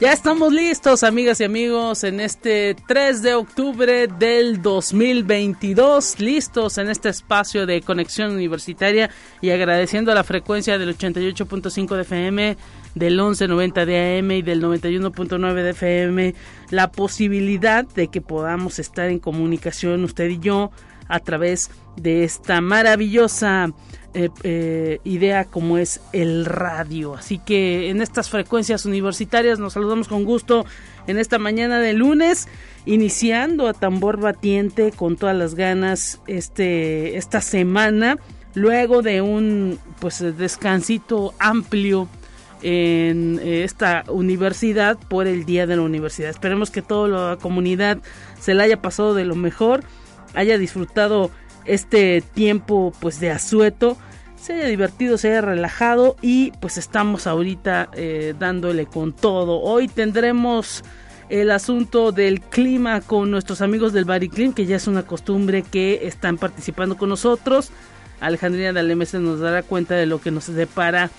Ya estamos listos, amigas y amigos, en este 3 de octubre del 2022, listos en este espacio de conexión universitaria y agradeciendo la frecuencia del 88.5 de FM, del 11.90 de AM y del 91.9 de FM, la posibilidad de que podamos estar en comunicación usted y yo a través de esta maravillosa eh, eh, idea como es el radio. Así que en estas frecuencias universitarias nos saludamos con gusto en esta mañana de lunes, iniciando a tambor batiente con todas las ganas este, esta semana, luego de un pues descansito amplio en eh, esta universidad por el día de la universidad. Esperemos que toda la comunidad se la haya pasado de lo mejor, haya disfrutado este tiempo pues de asueto se haya divertido, se haya relajado y pues estamos ahorita eh, dándole con todo. Hoy tendremos el asunto del clima con nuestros amigos del Bariclim, que ya es una costumbre que están participando con nosotros. Alejandrina Dalemese nos dará cuenta de lo que nos depara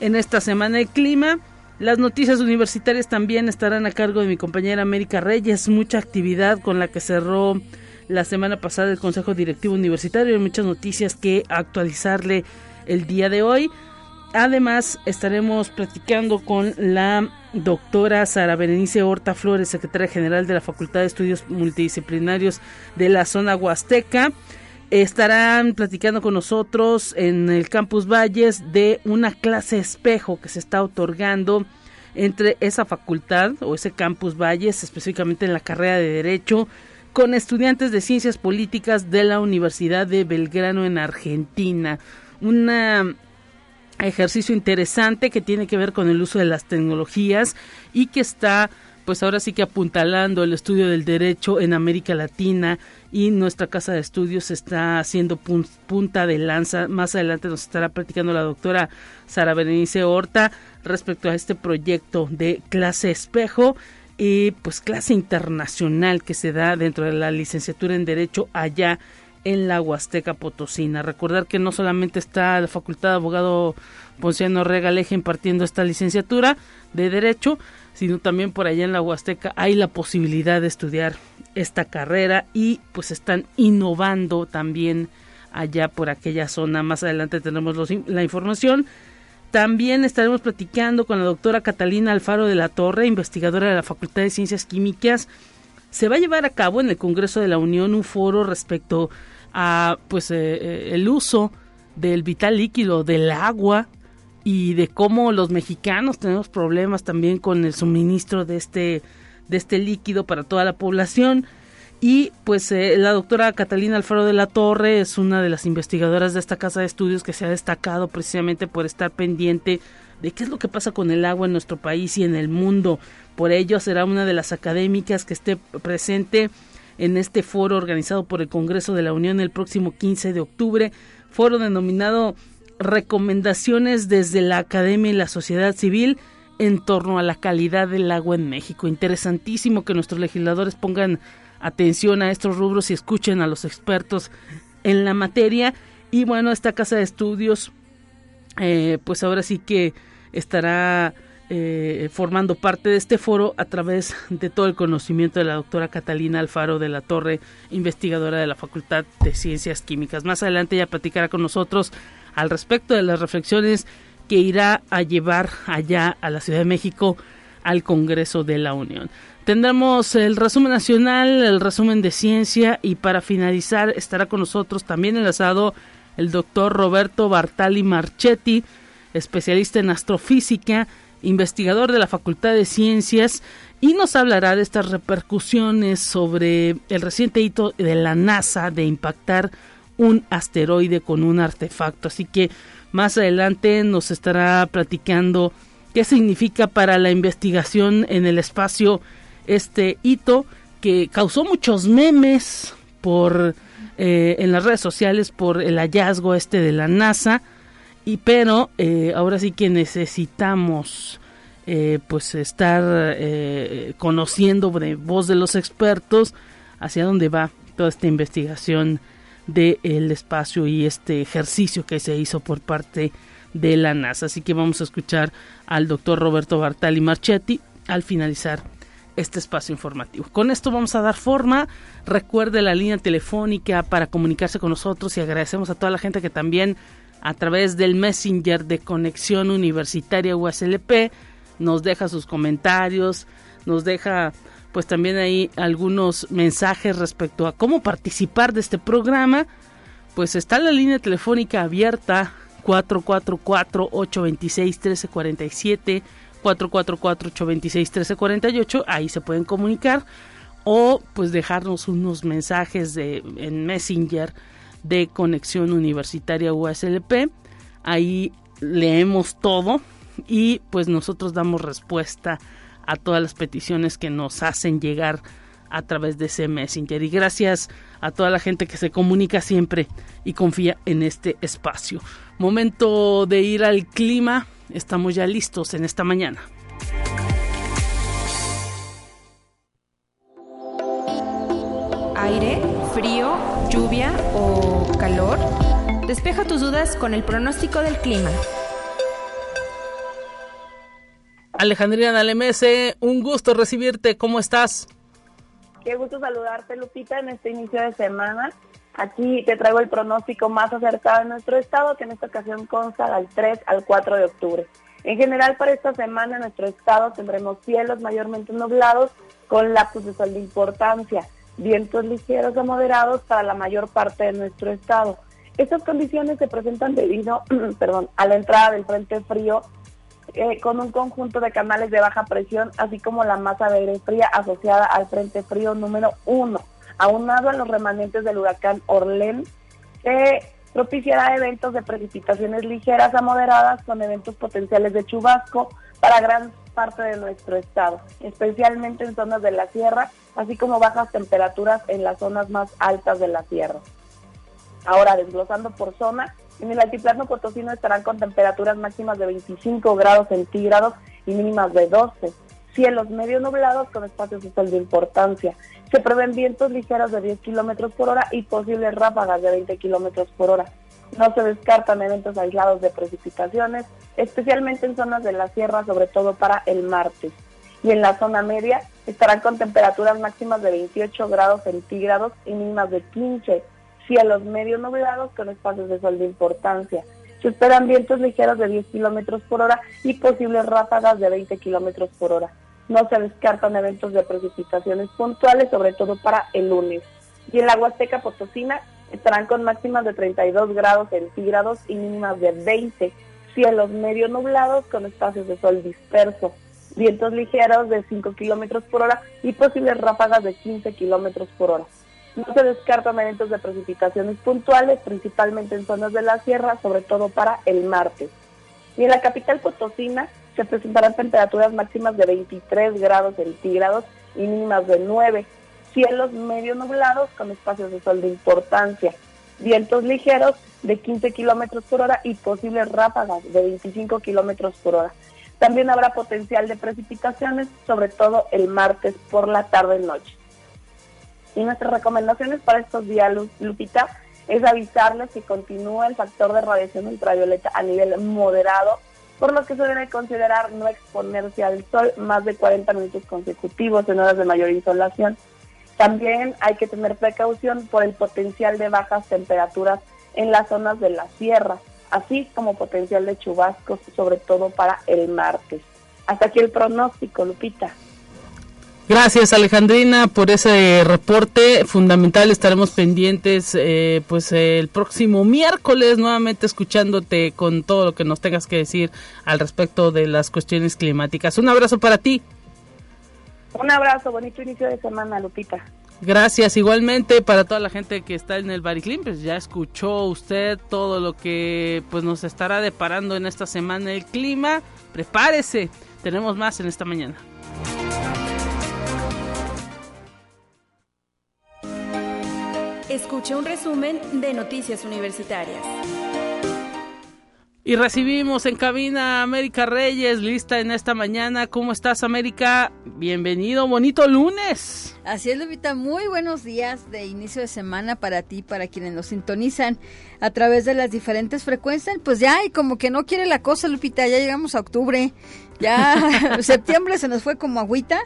en esta semana el clima. Las noticias universitarias también estarán a cargo de mi compañera América Reyes. Mucha actividad con la que cerró la semana pasada el Consejo Directivo Universitario. Hay muchas noticias que actualizarle el día de hoy. Además, estaremos platicando con la doctora Sara Berenice Horta Flores, secretaria general de la Facultad de Estudios Multidisciplinarios de la zona Huasteca. Estarán platicando con nosotros en el Campus Valles de una clase espejo que se está otorgando entre esa facultad o ese Campus Valles, específicamente en la carrera de Derecho, con estudiantes de Ciencias Políticas de la Universidad de Belgrano en Argentina un ejercicio interesante que tiene que ver con el uso de las tecnologías y que está pues ahora sí que apuntalando el estudio del derecho en América Latina y nuestra casa de estudios está haciendo punta de lanza. Más adelante nos estará platicando la doctora Sara Berenice Horta respecto a este proyecto de clase espejo y pues clase internacional que se da dentro de la licenciatura en derecho allá en la Huasteca Potosina. Recordar que no solamente está la Facultad de Abogado Ponciano Regaleje impartiendo esta licenciatura de Derecho, sino también por allá en la Huasteca hay la posibilidad de estudiar esta carrera y pues están innovando también allá por aquella zona. Más adelante tendremos la información. También estaremos platicando con la doctora Catalina Alfaro de la Torre, investigadora de la Facultad de Ciencias Químicas. Se va a llevar a cabo en el Congreso de la Unión un foro respecto a pues eh, eh, el uso del vital líquido del agua y de cómo los mexicanos tenemos problemas también con el suministro de este de este líquido para toda la población y pues eh, la doctora Catalina Alfaro de la Torre es una de las investigadoras de esta casa de estudios que se ha destacado precisamente por estar pendiente de qué es lo que pasa con el agua en nuestro país y en el mundo. Por ello será una de las académicas que esté presente en este foro organizado por el Congreso de la Unión el próximo 15 de octubre, foro denominado Recomendaciones desde la Academia y la Sociedad Civil en torno a la calidad del agua en México. Interesantísimo que nuestros legisladores pongan atención a estos rubros y escuchen a los expertos en la materia. Y bueno, esta casa de estudios, eh, pues ahora sí que estará eh, formando parte de este foro a través de todo el conocimiento de la doctora Catalina Alfaro de la Torre, investigadora de la Facultad de Ciencias Químicas. Más adelante ella platicará con nosotros al respecto de las reflexiones que irá a llevar allá a la Ciudad de México al Congreso de la Unión. Tendremos el resumen nacional, el resumen de ciencia y para finalizar estará con nosotros también enlazado el doctor Roberto Bartali Marchetti, especialista en astrofísica, investigador de la Facultad de Ciencias, y nos hablará de estas repercusiones sobre el reciente hito de la NASA de impactar un asteroide con un artefacto. Así que más adelante nos estará platicando qué significa para la investigación en el espacio este hito que causó muchos memes por eh, en las redes sociales por el hallazgo este de la NASA y pero eh, ahora sí que necesitamos eh, pues estar conociendo de voz de los expertos hacia dónde va toda esta investigación del espacio y este ejercicio que se hizo por parte de la NASA. Así que vamos a escuchar al doctor Roberto Bartali Marchetti al finalizar este espacio informativo. Con esto vamos a dar forma. Recuerde la línea telefónica para comunicarse con nosotros y agradecemos a toda la gente que también a través del Messenger de Conexión Universitaria USLP nos deja sus comentarios, nos deja pues también ahí algunos mensajes respecto a cómo participar de este programa. Pues está la línea telefónica abierta 444-826-1347, 444-826-1348, ahí se pueden comunicar o pues dejarnos unos mensajes de, en Messenger de Conexión Universitaria USLP. Ahí leemos todo y pues nosotros damos respuesta a todas las peticiones que nos hacen llegar a través de ese Messenger. Y gracias a toda la gente que se comunica siempre y confía en este espacio. Momento de ir al clima. Estamos ya listos en esta mañana. Aire, frío, lluvia o calor. Despeja tus dudas con el pronóstico del clima. Alejandrina Nalemese, un gusto recibirte. ¿Cómo estás? Qué gusto saludarte, Lupita, en este inicio de semana. Aquí te traigo el pronóstico más acertado de nuestro estado, que en esta ocasión consta del 3 al 4 de octubre. En general, para esta semana en nuestro estado tendremos cielos mayormente nublados con lapsos de sol de importancia, vientos ligeros o moderados para la mayor parte de nuestro estado. Estas condiciones se presentan debido perdón, a la entrada del frente frío eh, con un conjunto de canales de baja presión, así como la masa de aire fría asociada al Frente Frío número 1, aunado a los remanentes del huracán Orlén, que propiciará eventos de precipitaciones ligeras a moderadas con eventos potenciales de chubasco para gran parte de nuestro estado, especialmente en zonas de la sierra, así como bajas temperaturas en las zonas más altas de la sierra. Ahora, desglosando por zona, en el altiplano potosino estarán con temperaturas máximas de 25 grados centígrados y mínimas de 12. Cielos medio nublados con espacios de sol de importancia. Se prevén vientos ligeros de 10 kilómetros por hora y posibles ráfagas de 20 kilómetros por hora. No se descartan eventos aislados de precipitaciones, especialmente en zonas de la sierra, sobre todo para el martes. Y en la zona media estarán con temperaturas máximas de 28 grados centígrados y mínimas de 15 cielos medio nublados con espacios de sol de importancia. Se esperan vientos ligeros de 10 kilómetros por hora y posibles ráfagas de 20 kilómetros por hora. No se descartan eventos de precipitaciones puntuales, sobre todo para el lunes. Y en la Huasteca Potosina estarán con máximas de 32 grados centígrados y mínimas de 20. Cielos medio nublados con espacios de sol disperso. Vientos ligeros de 5 kilómetros por hora y posibles ráfagas de 15 kilómetros por hora. No se descartan eventos de precipitaciones puntuales, principalmente en zonas de la sierra, sobre todo para el martes. Y en la capital potosina se presentarán temperaturas máximas de 23 grados centígrados y mínimas de 9. Cielos medio nublados con espacios de sol de importancia. Vientos ligeros de 15 kilómetros por hora y posibles ráfagas de 25 kilómetros por hora. También habrá potencial de precipitaciones, sobre todo el martes por la tarde-noche. Y nuestras recomendaciones para estos días, Lupita, es avisarles que continúa el factor de radiación ultravioleta a nivel moderado, por lo que se debe considerar no exponerse al sol más de 40 minutos consecutivos en horas de mayor insolación. También hay que tener precaución por el potencial de bajas temperaturas en las zonas de la sierra, así como potencial de chubascos, sobre todo para el martes. Hasta aquí el pronóstico, Lupita. Gracias Alejandrina por ese reporte fundamental. Estaremos pendientes eh, pues el próximo miércoles nuevamente escuchándote con todo lo que nos tengas que decir al respecto de las cuestiones climáticas. Un abrazo para ti. Un abrazo, bonito inicio de semana, Lupita. Gracias, igualmente para toda la gente que está en el Bariclim, pues ya escuchó usted todo lo que pues nos estará deparando en esta semana el clima. Prepárese, tenemos más en esta mañana. Escuche un resumen de Noticias Universitarias. Y recibimos en cabina a América Reyes, lista en esta mañana. ¿Cómo estás, América? Bienvenido, bonito lunes. Así es, Lupita. Muy buenos días de inicio de semana para ti, para quienes nos sintonizan a través de las diferentes frecuencias. Pues ya, y como que no quiere la cosa, Lupita. Ya llegamos a octubre. Ya septiembre se nos fue como agüita.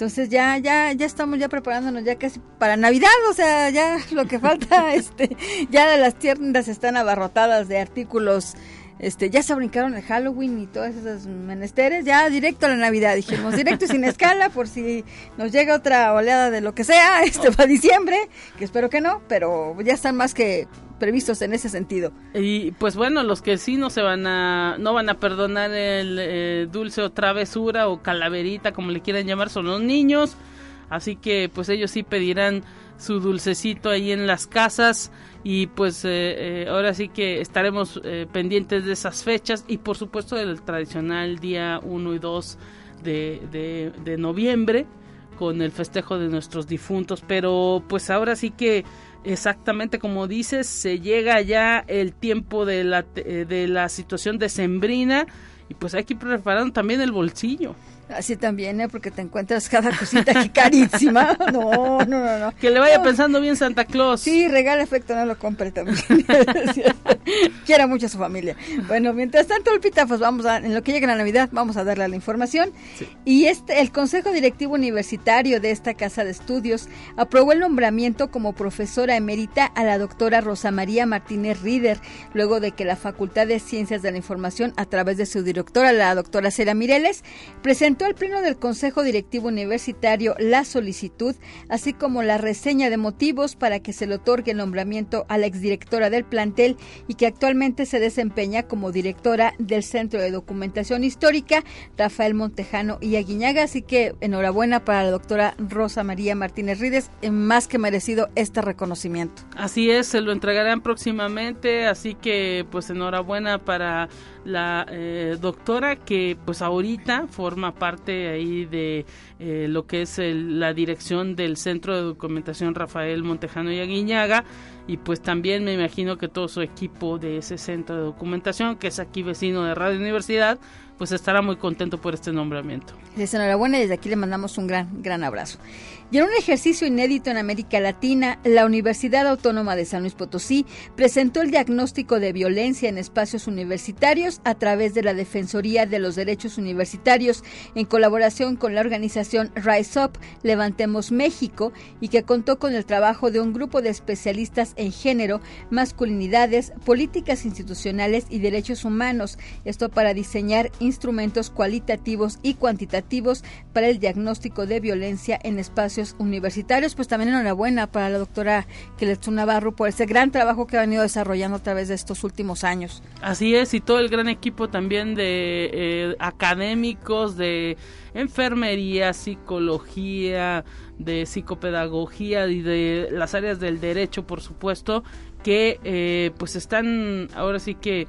Entonces ya, ya, ya estamos ya preparándonos ya casi para Navidad, o sea, ya lo que falta, este, ya las tiendas están abarrotadas de artículos este, ya se brincaron el Halloween y todas esas menesteres, ya directo a la Navidad, dijimos, directo y sin escala, por si nos llega otra oleada de lo que sea, este para diciembre, que espero que no, pero ya están más que previstos en ese sentido. Y pues bueno, los que sí no se van a, no van a perdonar el eh, dulce o travesura o calaverita, como le quieran llamar, son los niños, así que pues ellos sí pedirán su dulcecito ahí en las casas. Y pues eh, eh, ahora sí que estaremos pendientes de esas fechas. Y por supuesto del tradicional día 1 y 2 de, de, noviembre con el festejo de nuestros difuntos. Pero pues ahora sí que exactamente como dices se llega ya el tiempo de la, de la situación decembrina y pues hay que ir preparando también el bolsillo Así también, ¿eh? Porque te encuentras cada cosita aquí carísima. No, no, no, no. Que le vaya pensando bien Santa Claus. Sí, regala efecto, no lo compre también. Quiera mucho a su familia. Bueno, mientras tanto, Lupita, pues vamos a, en lo que llega la Navidad, vamos a darle la información. Y este, el Consejo Directivo Universitario de esta Casa de Estudios aprobó el nombramiento como profesora emérita a la doctora Rosa María Martínez Rieder, luego de que la Facultad de Ciencias de la Información, a través de su directora, la doctora Cera Mireles, presentó al Pleno del Consejo Directivo Universitario la solicitud, así como la reseña de motivos para que se le otorgue el nombramiento a la exdirectora del plantel y que actualmente se desempeña como directora del Centro de Documentación Histórica, Rafael Montejano y Aguiñaga. Así que enhorabuena para la doctora Rosa María Martínez Rides, más que merecido este reconocimiento. Así es, se lo entregarán próximamente, así que pues enhorabuena para la eh, doctora que pues ahorita forma parte ahí de eh, lo que es la dirección del Centro de Documentación Rafael Montejano y Aguiñaga. Y pues también me imagino que todo su equipo de ese centro de documentación que es aquí vecino de Radio Universidad pues estará muy contento por este nombramiento. Les enhorabuena y desde aquí le mandamos un gran, gran abrazo. Y en un ejercicio inédito en América Latina, la Universidad Autónoma de San Luis Potosí presentó el diagnóstico de violencia en espacios universitarios a través de la Defensoría de los Derechos Universitarios en colaboración con la organización Rise Up Levantemos México y que contó con el trabajo de un grupo de especialistas en género, masculinidades, políticas institucionales y derechos humanos. Esto para diseñar instrumentos cualitativos y cuantitativos para el diagnóstico de violencia en espacios universitarios. Pues también enhorabuena para la doctora Keletsu Navarro por ese gran trabajo que ha venido desarrollando a través de estos últimos años. Así es, y todo el gran equipo también de eh, académicos, de enfermería, psicología, de psicopedagogía y de las áreas del derecho, por supuesto, que eh, pues están ahora sí que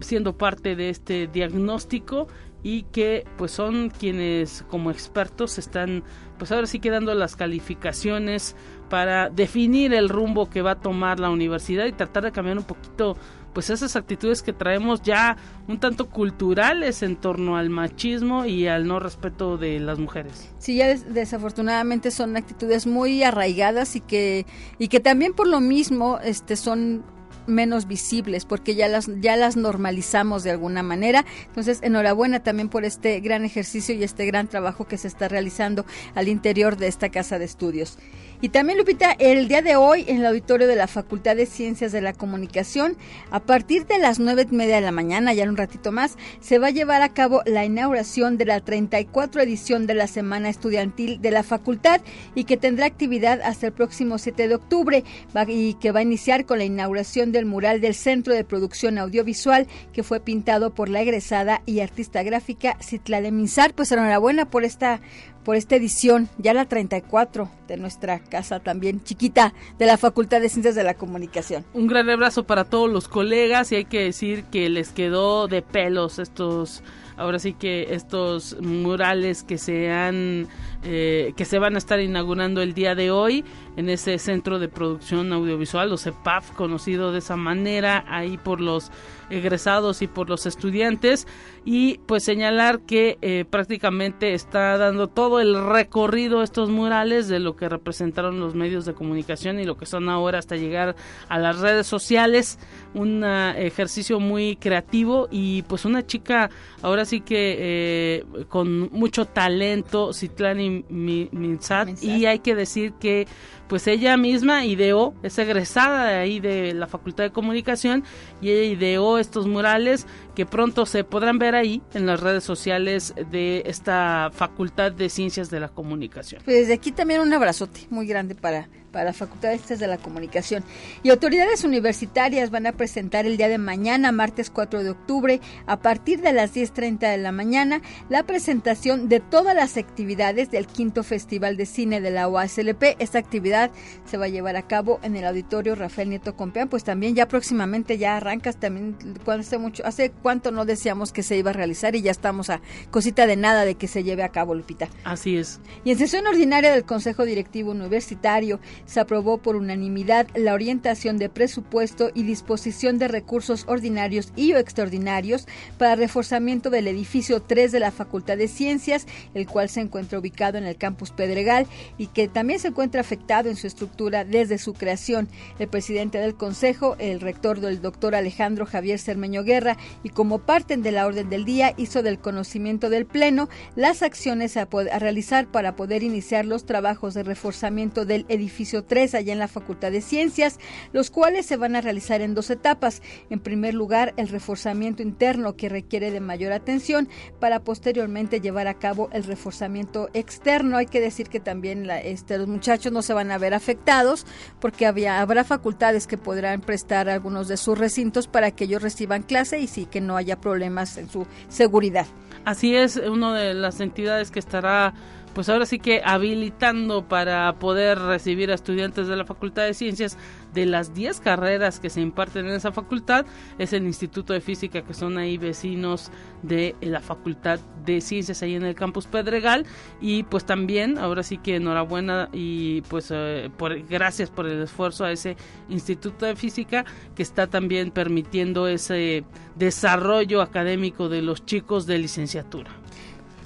siendo parte de este diagnóstico y que pues son quienes como expertos están pues ahora sí quedando las calificaciones para definir el rumbo que va a tomar la universidad y tratar de cambiar un poquito pues esas actitudes que traemos ya un tanto culturales en torno al machismo y al no respeto de las mujeres. Sí, ya desafortunadamente son actitudes muy arraigadas y que y que también por lo mismo este son menos visibles porque ya las ya las normalizamos de alguna manera. Entonces, enhorabuena también por este gran ejercicio y este gran trabajo que se está realizando al interior de esta casa de estudios. Y también, Lupita, el día de hoy en el auditorio de la Facultad de Ciencias de la Comunicación, a partir de las nueve y media de la mañana, ya en un ratito más, se va a llevar a cabo la inauguración de la 34 edición de la Semana Estudiantil de la Facultad y que tendrá actividad hasta el próximo 7 de octubre y que va a iniciar con la inauguración del mural del Centro de Producción Audiovisual que fue pintado por la egresada y artista gráfica Citlale Minzar. Pues enhorabuena por esta por esta edición, ya la 34 de nuestra casa también chiquita de la Facultad de Ciencias de la Comunicación. Un gran abrazo para todos los colegas y hay que decir que les quedó de pelos estos ahora sí que estos murales que se han eh, que se van a estar inaugurando el día de hoy en ese centro de producción audiovisual, o CEPAF, conocido de esa manera, ahí por los egresados y por los estudiantes. Y pues señalar que eh, prácticamente está dando todo el recorrido estos murales de lo que representaron los medios de comunicación y lo que son ahora hasta llegar a las redes sociales. Un ejercicio muy creativo y pues una chica ahora sí que eh, con mucho talento Citlani Minsat. Y hay que decir que pues ella misma ideó, es egresada de ahí de la Facultad de Comunicación y ella ideó estos murales que pronto se podrán ver ahí en las redes sociales de esta Facultad de Ciencias de la Comunicación. Pues desde aquí también un abrazote muy grande para para la Facultad de la Comunicación. Y autoridades universitarias van a presentar el día de mañana, martes 4 de octubre, a partir de las 10.30 de la mañana, la presentación de todas las actividades del quinto Festival de Cine de la UASLP. Esta actividad se va a llevar a cabo en el auditorio Rafael Nieto Compeán, pues también ya próximamente ya arrancas, también cuando hace mucho, hace cuánto no decíamos que se iba a realizar y ya estamos a cosita de nada de que se lleve a cabo, Lupita. Así es. Y en sesión ordinaria del Consejo Directivo Universitario, se aprobó por unanimidad la orientación de presupuesto y disposición de recursos ordinarios y o extraordinarios para reforzamiento del edificio 3 de la Facultad de Ciencias, el cual se encuentra ubicado en el campus Pedregal y que también se encuentra afectado en su estructura desde su creación. El presidente del Consejo, el rector del doctor Alejandro Javier Cermeño Guerra, y como parte de la orden del día, hizo del conocimiento del Pleno las acciones a, realizar para poder iniciar los trabajos de reforzamiento del edificio 3 allá en la Facultad de Ciencias, los cuales se van a realizar en dos etapas. En primer lugar, el reforzamiento interno que requiere de mayor atención para posteriormente llevar a cabo el reforzamiento externo. Hay que decir que también este, los muchachos no se van a ver afectados porque habrá facultades que podrán prestar algunos de sus recintos para que ellos reciban clase y sí que no haya problemas en su seguridad. Así es, una de las entidades que estará pues ahora sí que habilitando para poder recibir a estudiantes de la Facultad de Ciencias de las 10 carreras que se imparten en esa facultad es el Instituto de Física que son ahí vecinos de la Facultad de Ciencias ahí en el campus Pedregal y pues también ahora sí que enhorabuena y pues eh, por, gracias por el esfuerzo a ese Instituto de Física que está también permitiendo ese desarrollo académico de los chicos de licenciatura.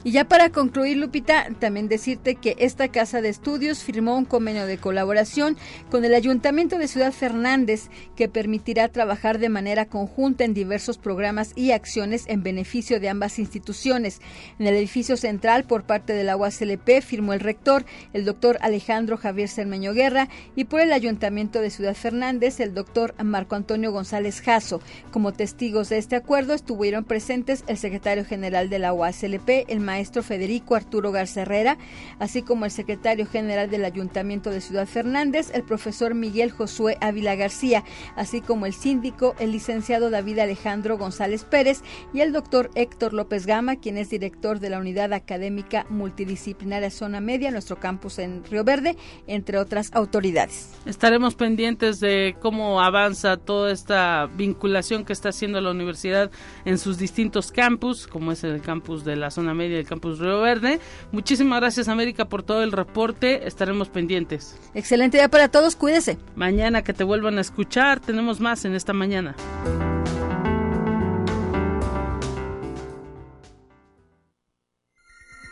Y ya para concluir, Lupita, también decirte que esta casa de estudios firmó un convenio de colaboración con el Ayuntamiento de Ciudad Fernández que permitirá trabajar de manera conjunta en diversos programas y acciones en beneficio de ambas instituciones. En el edificio central, por parte de la UASLP, firmó el rector, el doctor Alejandro Javier Cermeño Guerra, y por el Ayuntamiento de Ciudad Fernández, el doctor Marco Antonio González Jasso. Como testigos de este acuerdo estuvieron presentes el secretario general de la UASLP, el maestro Federico Arturo Garza Herrera, así como el secretario general del Ayuntamiento de Ciudad Fernández, el profesor Miguel Josué Ávila García, así como el síndico, el licenciado David Alejandro González Pérez y el doctor Héctor López Gama, quien es director de la Unidad Académica Multidisciplinaria Zona Media, nuestro campus en Río Verde, entre otras autoridades. Estaremos pendientes de cómo avanza toda esta vinculación que está haciendo la universidad en sus distintos campus, como es el campus de la Zona Media del Campus Río Verde. Muchísimas gracias América por todo el reporte, estaremos pendientes. Excelente día para todos, cuídese. Mañana que te vuelvan a escuchar, tenemos más en esta mañana.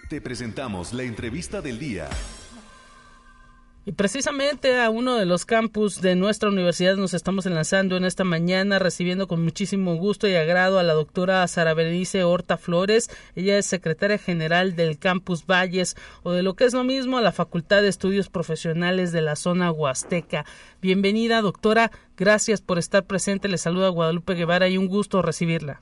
Te presentamos la entrevista del día. Y precisamente a uno de los campus de nuestra universidad nos estamos enlazando en esta mañana, recibiendo con muchísimo gusto y agrado a la doctora Sara Berenice Horta Flores. Ella es secretaria general del campus Valles, o de lo que es lo mismo, a la Facultad de Estudios Profesionales de la zona Huasteca. Bienvenida, doctora. Gracias por estar presente. Le saluda Guadalupe Guevara y un gusto recibirla.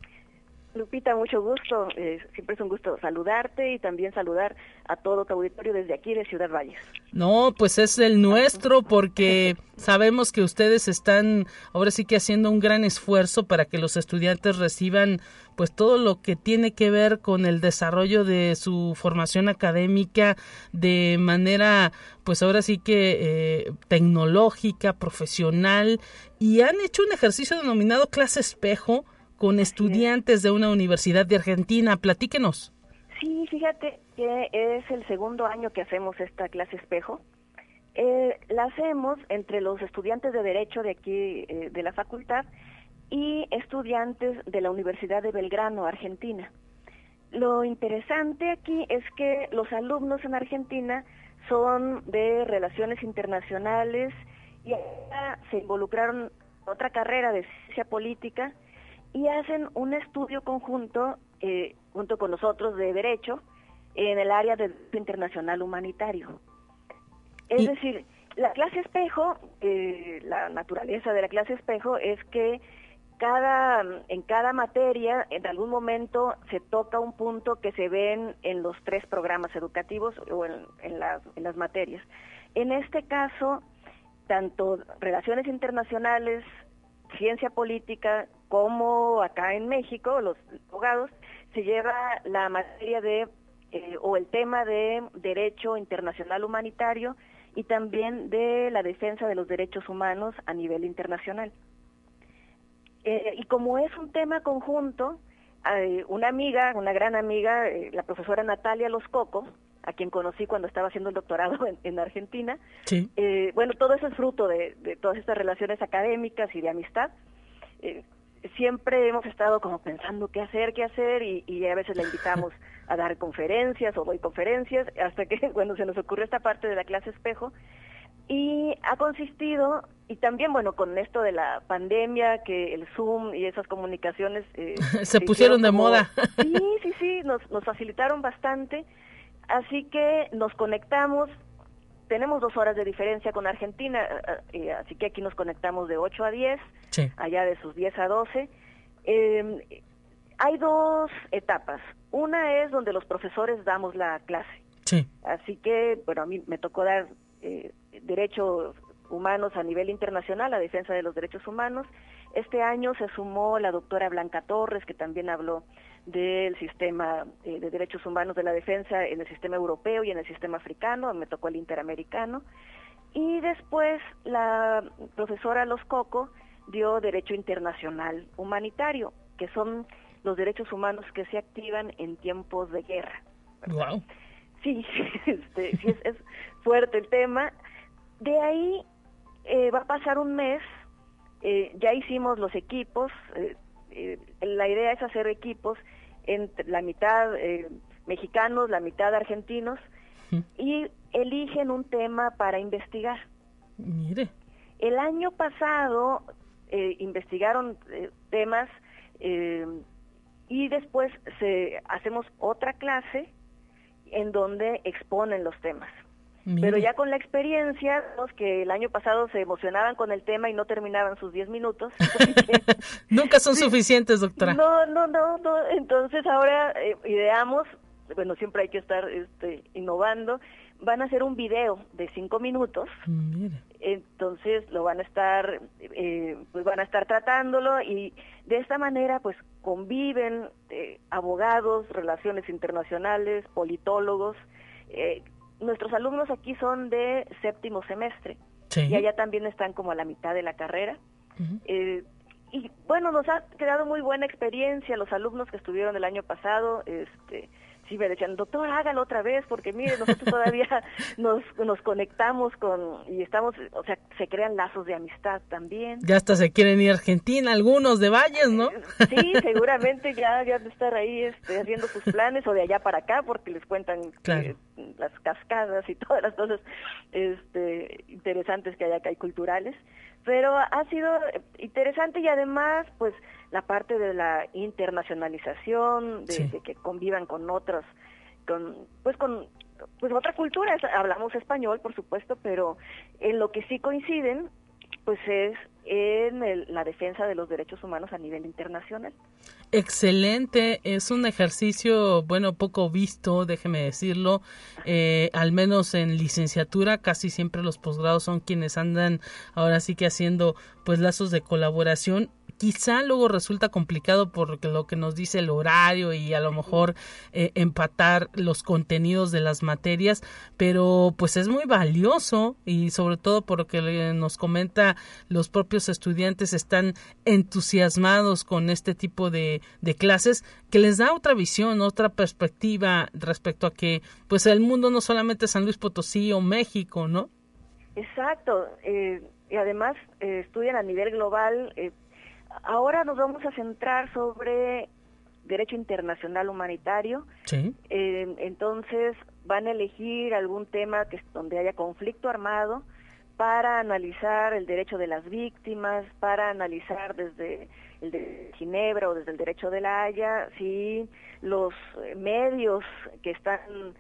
Lupita, mucho gusto. Eh, siempre es un gusto saludarte y también saludar a todo tu auditorio desde aquí de Ciudad Valles. No, pues es el nuestro porque sabemos que ustedes están ahora sí que haciendo un gran esfuerzo para que los estudiantes reciban pues todo lo que tiene que ver con el desarrollo de su formación académica de manera pues ahora sí que eh, tecnológica, profesional y han hecho un ejercicio denominado clase espejo con estudiantes de una universidad de Argentina. Platíquenos. Sí, fíjate que es el segundo año que hacemos esta clase espejo. eh, la hacemos entre los estudiantes de Derecho de aquí, eh, de la facultad, y estudiantes de la Universidad de Belgrano, Argentina. Lo interesante aquí es que los alumnos en Argentina son de relaciones internacionales y se involucraron en otra carrera de ciencia política y hacen un estudio conjunto eh, junto con nosotros de derecho en el área de internacional humanitario. Es decir, la clase espejo, eh, la naturaleza de la clase espejo es que cada, en cada materia, en algún momento se toca un punto que se ven en los tres programas educativos o en, en, en las materias. En este caso, tanto relaciones internacionales, ciencia política, como acá en México, los abogados, se lleva la materia de, eh, o el tema de derecho internacional humanitario y también de la defensa de los derechos humanos a nivel internacional. Eh, y como es un tema conjunto, una amiga, una gran amiga, eh, la profesora Natalia Los Coco, a quien conocí cuando estaba haciendo el doctorado en, Argentina, eh, bueno, todo eso es fruto de, todas estas relaciones académicas y de amistad. Siempre hemos estado como pensando qué hacer, qué hacer, y, y a veces la invitamos a dar conferencias o doy conferencias, hasta que, bueno, se nos ocurrió esta parte de la clase espejo, y ha consistido, y también, bueno, con esto de la pandemia, que el Zoom y esas comunicaciones... Eh, se, pusieron de moda. Sí, sí, sí, nos, nos facilitaron bastante, así que nos conectamos, tenemos dos horas de diferencia con Argentina, eh, eh, así que aquí nos conectamos de 8 a 10, allá de sus 10 a 12. Em, hay dos etapas. Una es donde los profesores damos la clase. Sí. Así que, bueno, a mí me tocó dar eh, derechos humanos a nivel internacional, la defensa de los derechos humanos. Este año se sumó la doctora Blanca Torres, que también habló del sistema eh, de derechos humanos de la defensa en el sistema europeo y en el sistema africano, me tocó el interamericano. Y después la profesora Los Coco dio derecho internacional humanitario, que son los derechos humanos que se activan en tiempos de guerra. Wow. Sí, este, sí es, fuerte el tema. De ahí eh, va a pasar un mes, eh, ya hicimos los equipos, eh, la idea es hacer equipos entre la mitad mexicanos, la mitad argentinos, y eligen un tema para investigar. Mire. El año pasado investigaron temas y después se, hacemos otra clase en donde exponen los temas. Pero ya con la experiencia, los que el año pasado se emocionaban con el tema y no terminaban sus 10 minutos. Nunca son suficientes, doctora. No, no, no, no. Entonces ahora eh, ideamos, bueno, siempre hay que estar este, innovando, van a hacer un video de 5 minutos. Entonces lo van a estar, eh, pues van a estar tratándolo y de esta manera, pues conviven eh, abogados, relaciones internacionales, politólogos. Eh, nuestros alumnos aquí son de séptimo semestre y allá también están como a la mitad de la carrera. Eh, y bueno, nos ha quedado muy buena experiencia los alumnos que estuvieron el año pasado. Este, sí me decían, doctor, hágalo otra vez, porque mire, nosotros todavía nos, nos conectamos con, y estamos, o sea, se crean lazos de amistad también. Ya hasta se quieren ir a Argentina, algunos de Valles, ¿no? Eh, sí, seguramente ya, ya de estar ahí este, haciendo sus planes, o de allá para acá, porque les cuentan las cascadas y todas las cosas este, interesantes que hay acá y culturales. Pero ha sido interesante y además, pues, la parte de la internacionalización, de, que convivan con otros, con, pues con pues otra cultura, hablamos español, por supuesto, pero en lo que sí coinciden, pues es en la defensa de los derechos humanos a nivel internacional. Excelente, es un ejercicio, bueno, poco visto, déjeme decirlo, eh, al menos en licenciatura, casi siempre los posgrados son quienes andan ahora sí que haciendo pues lazos de colaboración quizá luego resulta complicado por lo que nos dice el horario y a lo mejor eh, empatar los contenidos de las materias, pero pues es muy valioso y sobre todo por lo que nos comenta los propios estudiantes están entusiasmados con este tipo de, de clases que les da otra visión, otra perspectiva respecto a que pues el mundo no solamente es San Luis Potosí o México, ¿no? Exacto, eh, y además eh, estudian a nivel global. Eh, ahora nos vamos a centrar sobre derecho internacional humanitario. Sí. entonces van a elegir algún tema que donde haya conflicto armado para analizar el derecho de las víctimas, para analizar desde el de Ginebra o desde el derecho de la Haya, si los medios que están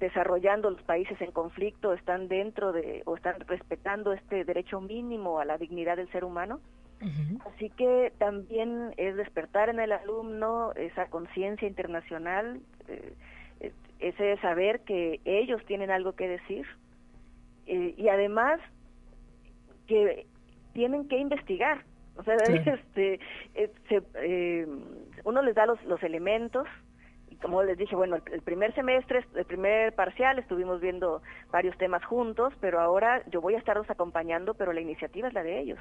desarrollando los países en conflicto están dentro de o están respetando este derecho mínimo a la dignidad del ser humano. Así que también es despertar en el alumno esa conciencia internacional, eh, ese saber que ellos tienen algo que decir eh, y además que tienen que investigar. O sea, este, eh, uno les da los, los elementos, como les dije, bueno, el, primer semestre, el primer parcial, estuvimos viendo varios temas juntos, pero ahora yo voy a estarlos acompañando, pero la iniciativa es la de ellos.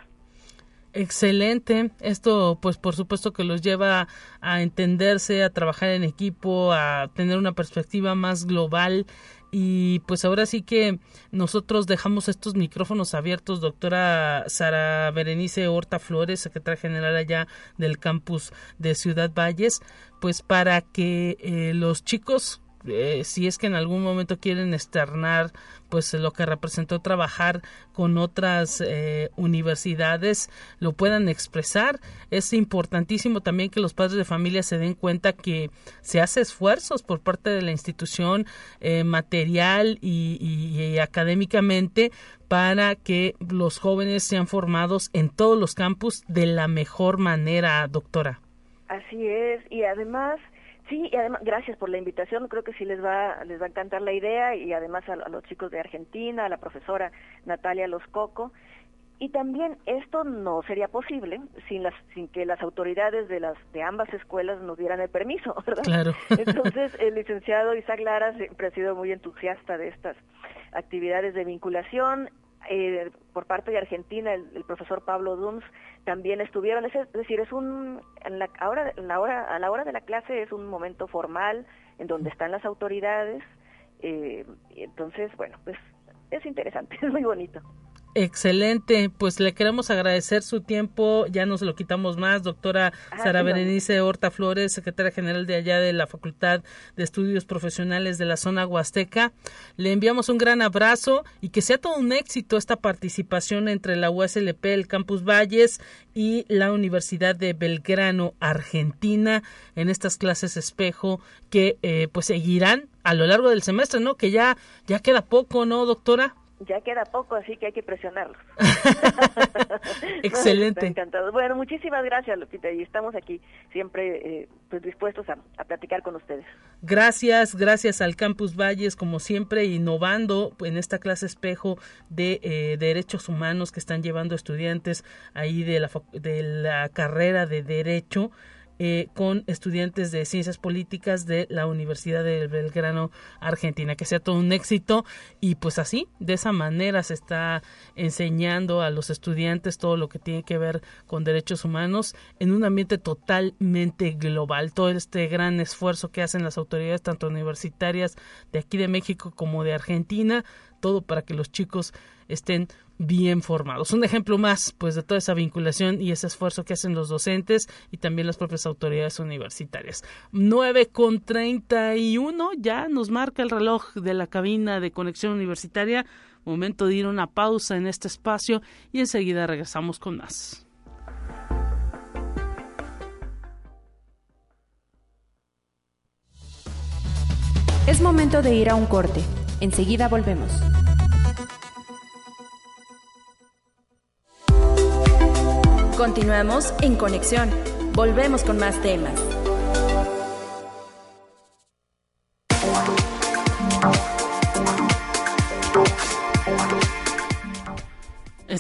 Excelente. Esto, pues, por supuesto que los lleva a entenderse, a trabajar en equipo, a tener una perspectiva más global y pues ahora sí que nosotros dejamos estos micrófonos abiertos, doctora Sara Berenice Horta Flores, secretaria general allá del campus de Ciudad Valles, pues para que eh, los chicos eh, si es que en algún momento quieren externar pues lo que representó trabajar con otras eh, universidades lo puedan expresar. Es importantísimo también que los padres de familia se den cuenta que se hace esfuerzos por parte de la institución eh, material y, y académicamente para que los jóvenes sean formados en todos los campus de la mejor manera doctora. Así es y además Sí, y además, gracias por la invitación. Creo que sí les va, les va a encantar la idea y además a, los chicos de Argentina, a la profesora Natalia Loscoco. Y también esto no sería posible sin las, sin que las autoridades de las de ambas escuelas nos dieran el permiso, ¿verdad? Claro. Entonces, el licenciado Isaac Lara siempre ha sido muy entusiasta de estas actividades de vinculación eh, por parte de Argentina, el, profesor Pablo Duns también estuvieron, es, decir, es un, en la, ahora, la hora, a la hora de la clase es un momento formal en donde están las autoridades, eh, entonces, bueno, pues es interesante, es muy bonito. Excelente, pues le queremos agradecer su tiempo, ya nos lo quitamos más, doctora ah, Sara Berenice Horta Flores, secretaria general de allá de la Facultad de Estudios Profesionales de la zona Huasteca. Le enviamos un gran abrazo y que sea todo un éxito esta participación entre la USLP, el Campus Valles y la Universidad de Belgrano, Argentina, en estas clases espejo que eh, pues seguirán a lo largo del semestre, ¿no? Que ya, ya queda poco, ¿no, doctora? Ya queda poco, así que hay que presionarlos. Excelente. Encantado. Bueno, muchísimas gracias, Lupita, y estamos aquí siempre eh, pues dispuestos a, platicar con ustedes. Gracias, gracias al Campus Valles, como siempre, innovando en esta clase espejo de eh, derechos humanos que están llevando estudiantes ahí de la, de la carrera de Derecho. Eh, con estudiantes de ciencias políticas de la Universidad de Belgrano, Argentina. Que sea todo un éxito y pues así, de esa manera se está enseñando a los estudiantes todo lo que tiene que ver con derechos humanos en un ambiente totalmente global. Todo este gran esfuerzo que hacen las autoridades, tanto universitarias de aquí de México como de Argentina, todo para que los chicos estén bien formados. Un ejemplo más, pues, de toda esa vinculación y ese esfuerzo que hacen los docentes y también las propias autoridades universitarias. 9 con 31, ya nos marca el reloj de la cabina de conexión universitaria. Momento de ir a una pausa en este espacio y enseguida regresamos con más. Es momento de ir a un corte. Enseguida volvemos. Continuamos en conexión. Volvemos con más temas.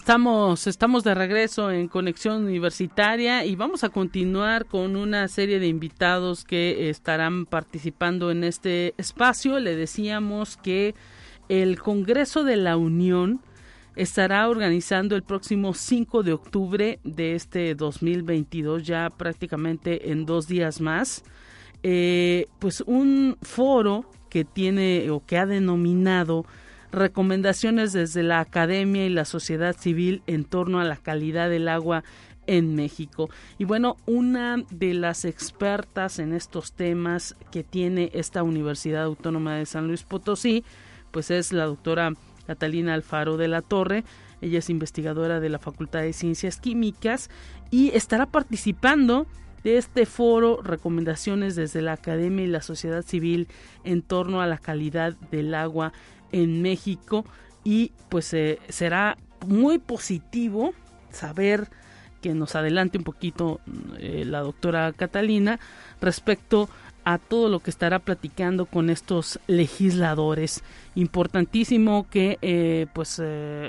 Estamos, estamos de regreso en Conexión Universitaria y vamos a continuar con una serie de invitados que estarán participando en este espacio. Le decíamos que el Congreso de la Unión estará organizando el próximo 5 de octubre de este 2022, ya prácticamente en dos días más, eh, pues un foro que tiene o que ha denominado recomendaciones desde la academia y la sociedad civil en torno a la calidad del agua en México. Y bueno, una de las expertas en estos temas que tiene esta Universidad Autónoma de San Luis Potosí, pues es la doctora Catalina Alfaro de la Torre. Ella es investigadora de la Facultad de Ciencias Químicas y estará participando de este foro Recomendaciones desde la Academia y la Sociedad Civil en torno a la calidad del agua en México y pues eh, será muy positivo saber que nos adelante un poquito eh, la doctora Catalina respecto a todo lo que estará platicando con estos legisladores. Importantísimo que eh, pues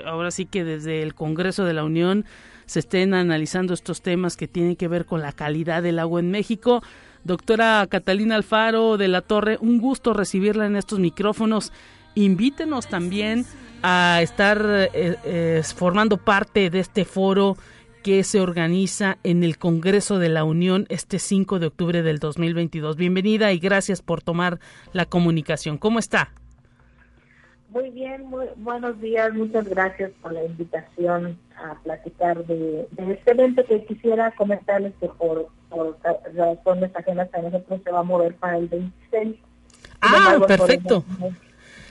ahora sí que desde el Congreso de la Unión se estén analizando estos temas que tienen que ver con la calidad del agua en México. Doctora Catalina Alfaro de la Torre, un gusto recibirla en estos micrófonos. Invítenos también a estar formando parte de este foro que se organiza en el Congreso de la Unión este 5 de octubre del 2022. Bienvenida y gracias por tomar la comunicación. ¿Cómo está? Muy bien, muy buenos días. Muchas gracias por la invitación a platicar de, este evento que quisiera comentarles que por, por razones ajenas a nosotros se va a mover para el 26. Ah, perfecto.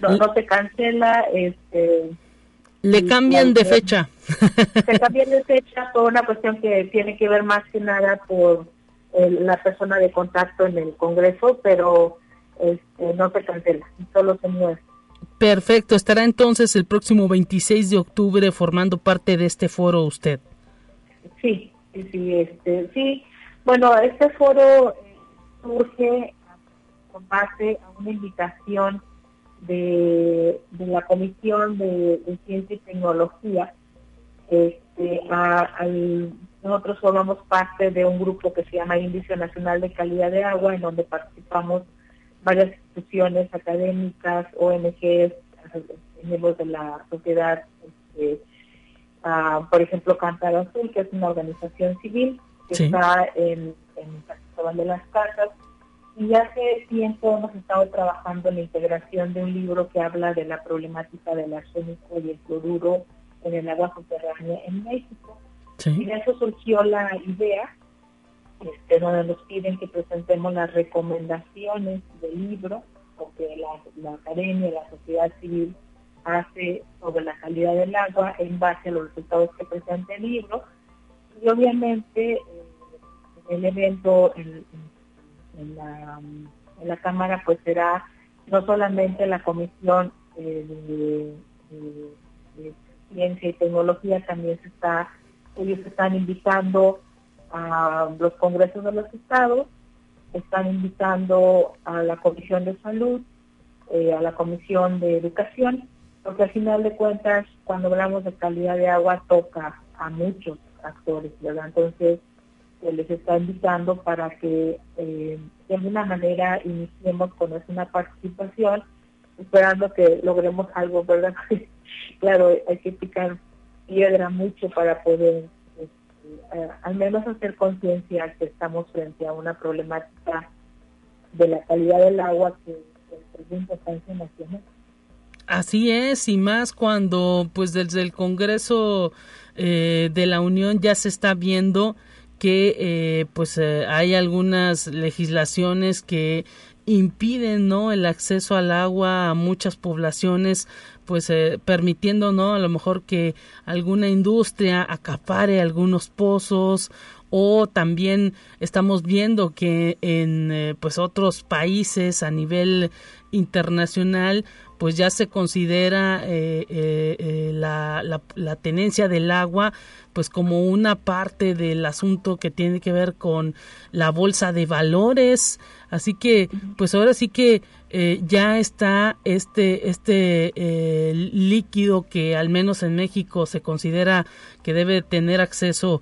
No, no se cancela, este le cambian de fecha. Se cambian de fecha por una cuestión que tiene que ver más que nada por la persona de contacto en el Congreso, pero este, no se cancela, solo se mueve. Perfecto, estará entonces el próximo 26 de octubre formando parte de este foro usted. Sí, sí, este, sí. Bueno, este foro surge con base a una invitación de, la Comisión de, Ciencia y Tecnología. Este, nosotros formamos parte de un grupo que se llama Índice Nacional de Calidad de Agua, en donde participamos varias instituciones académicas, ONGs, miembros de la sociedad, este, por ejemplo, Cantar Azul, que es una organización civil que está en, en San de las Casas, y hace tiempo hemos estado trabajando en la integración de un libro que habla de la problemática del arsénico y el cloruro en el agua subterránea en México. Y de eso surgió la idea, este, donde nos piden que presentemos las recomendaciones del libro, porque la, la academia, la sociedad civil hace sobre la calidad del agua en base a los resultados que presenta el libro. Y obviamente eh, el evento, el, en la, Cámara pues será no solamente la Comisión eh, de, Ciencia y Tecnología, también se está, ellos están invitando a los congresos de los estados, están invitando a la Comisión de Salud, eh, a la Comisión de Educación, porque al final de cuentas, cuando hablamos de calidad de agua, toca a muchos actores, ¿verdad? Entonces, se les está invitando para que eh, de alguna manera iniciemos con una participación, esperando que logremos algo, ¿verdad? claro, hay que picar piedra mucho para poder este, eh, al menos hacer conciencia que estamos frente a una problemática de la calidad del agua que, es de importancia nacional. Así es, y más cuando pues desde el Congreso eh, de la Unión ya se está viendo que eh, pues eh, hay algunas legislaciones que impiden no el acceso al agua a muchas poblaciones pues eh, permitiendo no a lo mejor que alguna industria acapare algunos pozos o también estamos viendo que en pues otros países a nivel internacional pues ya se considera eh, eh, eh, la, la, tenencia del agua pues como una parte del asunto que tiene que ver con la bolsa de valores. Así que pues ahora sí que ya está este este líquido que al menos en México se considera que debe tener acceso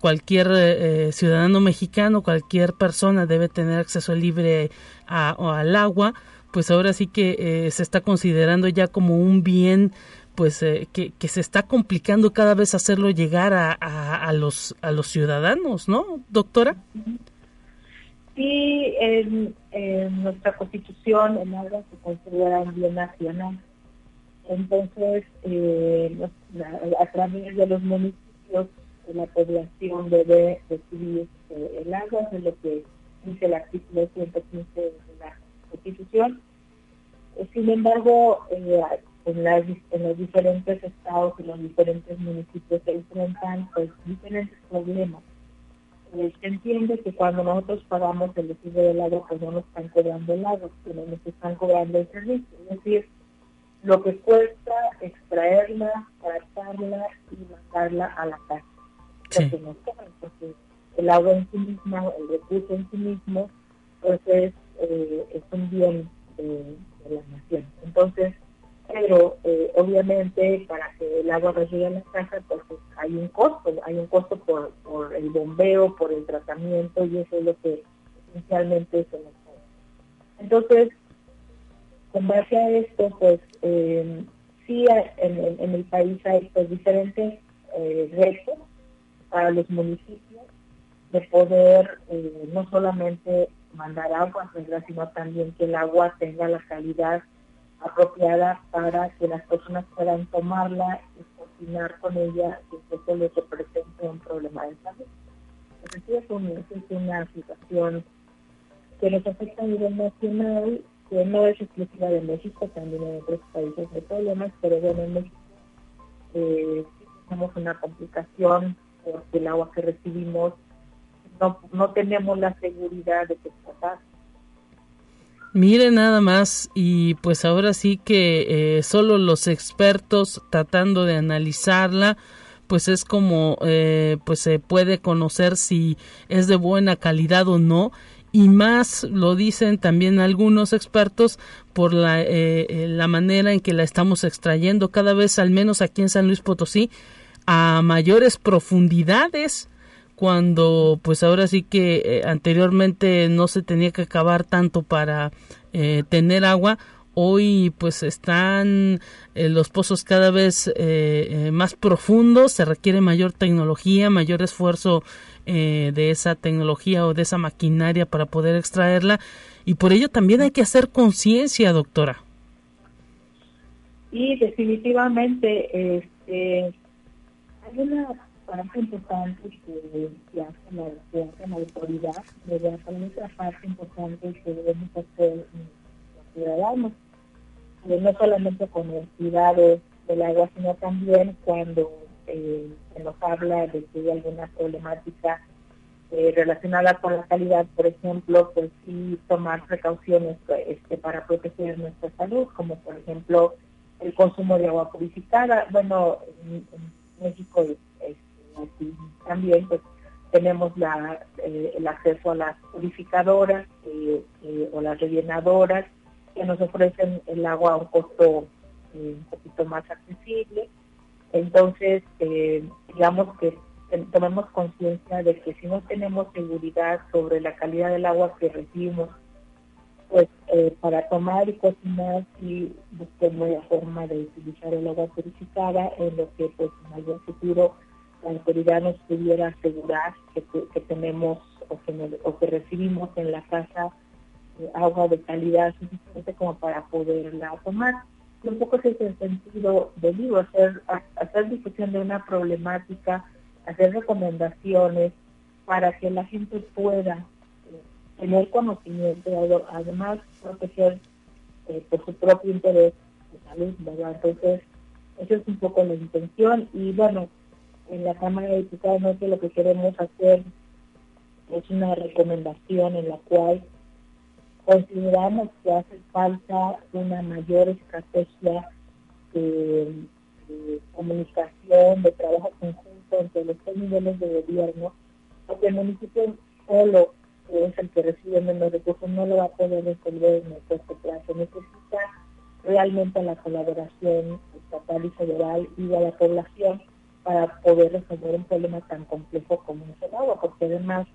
cualquier ciudadano mexicano cualquier persona debe tener acceso libre al agua pues ahora sí que eh, se está considerando ya como un bien pues eh, que, se está complicando cada vez hacerlo llegar a, a, los a los ciudadanos, ¿no, doctora? Sí, en, nuestra constitución el agua se considera un bien nacional Entonces, eh, a, través de los municipios, la población debe recibir eh, el agua, es lo que dice el artículo 115 de la Constitución. Eh, sin embargo, en, en los diferentes estados y los diferentes municipios se enfrentan pues, diferentes problemas. se entiende que cuando nosotros pagamos el recibo del agua, pues no nos están cobrando el agua, sino nos están cobrando el servicio. Es decir, lo que cuesta extraerla, tratarla y mandarla a la casa. porque el agua en sí misma, el recurso en sí mismo, pues es, eh, un bien de, la nación. Entonces, pero eh, obviamente para que el agua llegue a la casa, pues hay un costo, hay un costo por, por el bombeo, por el tratamiento y eso es lo que esencialmente se nos Entonces, con base a esto, pues eh, sí en, el país hay pues, diferentes eh, retos para los municipios de poder eh, no solamente mandar agua, sino también que el agua tenga la calidad apropiada para que las personas puedan tomarla y cocinar con ella y que eso les represente un problema de salud. Entonces, es, es una situación que nos afecta a nivel nacional que no es exclusiva de México, también en otros países hay problemas, pero bueno, en México eh, tenemos una complicación porque el agua que recibimos no, no tenemos la seguridad de que está Mire nada más y pues ahora sí que eh, solo los expertos tratando de analizarla pues es como eh, pues se puede conocer si es de buena calidad o no. Y más lo dicen también algunos expertos por la, eh, eh, la manera en que la estamos extrayendo cada vez al menos aquí en San Luis Potosí a mayores profundidades cuando pues ahora sí que eh, anteriormente no se tenía que acabar tanto para tener agua hoy pues están los pozos cada vez más profundos se requiere mayor tecnología mayor esfuerzo eh, de esa tecnología o de esa maquinaria para poder extraerla y por ello también hay que hacer conciencia, doctora. Y definitivamente este, hay una parte importante que, que hace la, que hace la autoridad, pero hay otra parte importante que debemos hacer los ciudadanos, eh, no solamente con el cuidado del agua, sino también cuando eh, se nos habla de que hay alguna problemática eh, relacionada con la calidad, por ejemplo, pues sí tomar precauciones este, para proteger nuestra salud, como por ejemplo el consumo de agua purificada. Bueno, en, México también pues tenemos la, eh, el acceso a las purificadoras o las rellenadoras que nos ofrecen el agua a un costo un poquito más accesible. Entonces, eh, digamos que tomemos conciencia de que si no tenemos seguridad sobre la calidad del agua que recibimos, pues eh, para tomar y cocinar sí busquemos la forma de utilizar el agua purificada en lo que pues en algún futuro la autoridad nos pudiera asegurar que, tenemos o que, o que recibimos en la casa eh, agua de calidad suficiente como para poderla tomar un poco es el sentido del libro, hacer, hacer difusión de una problemática, hacer recomendaciones para que la gente pueda eh, tener conocimiento, además proteger eh, por su propio interés de salud, ¿verdad? Entonces, eso es un poco la intención y bueno, en la Cámara de Diputados no lo que queremos hacer es una recomendación en la cual consideramos que hace falta una mayor estrategia de, comunicación, de trabajo conjunto entre los tres niveles de gobierno, porque el municipio solo, es el que recibe menos recursos, no lo va a poder resolver en el corto plazo. Necesita realmente la colaboración estatal y federal y de la población para poder resolver un problema tan complejo como es el agua, porque además